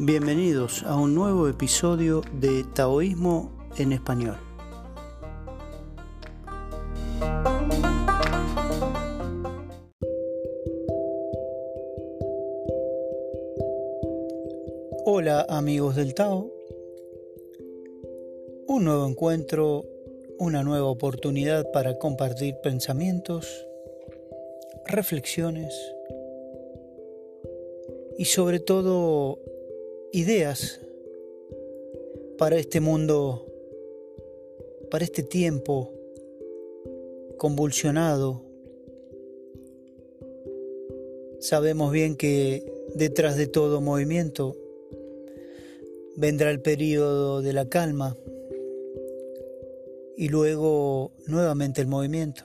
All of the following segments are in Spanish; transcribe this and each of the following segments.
Bienvenidos a un nuevo episodio de Taoísmo en Español. Hola amigos del Tao. Un nuevo encuentro, una nueva oportunidad para compartir pensamientos, reflexiones y sobre todo ideas para este mundo, para este tiempo convulsionado. Sabemos bien que detrás de todo movimiento vendrá el periodo de la calma y luego nuevamente el movimiento.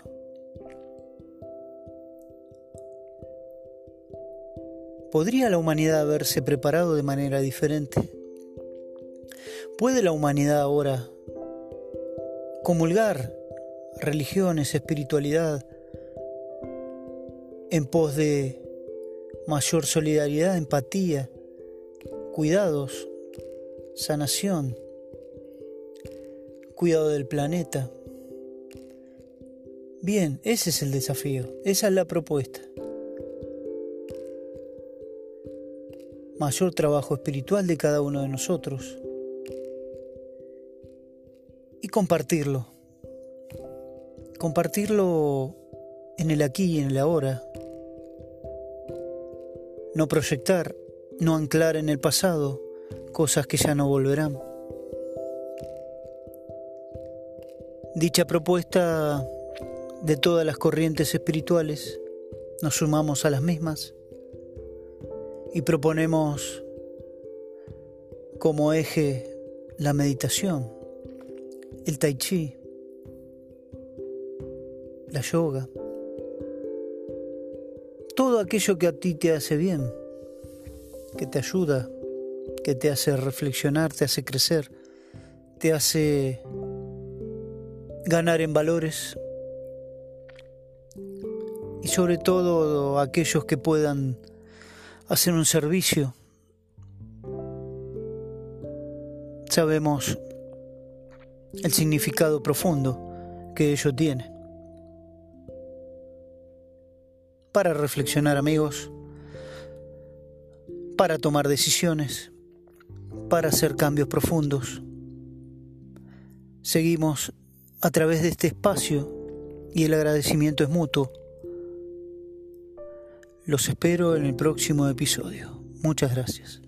¿Podría la humanidad haberse preparado de manera diferente? ¿Puede la humanidad ahora comulgar religiones, espiritualidad, en pos de mayor solidaridad, empatía, cuidados, sanación, cuidado del planeta? Bien, ese es el desafío, esa es la propuesta. Mayor trabajo espiritual de cada uno de nosotros y compartirlo. Compartirlo en el aquí y en el ahora. No proyectar, no anclar en el pasado cosas que ya no volverán. Dicha propuesta de todas las corrientes espirituales, nos sumamos a las mismas y proponemos como eje la meditación, el tai chi, la yoga, todo aquello que a ti te hace bien, que te ayuda, que te hace reflexionar, te hace crecer, te hace ganar en valores y sobre todo aquellos que puedan hacer un servicio. Sabemos el significado profundo que ello tiene. Para reflexionar amigos, para tomar decisiones, para hacer cambios profundos. Seguimos a través de este espacio y el agradecimiento es mutuo los espero en el próximo episodio. Muchas gracias.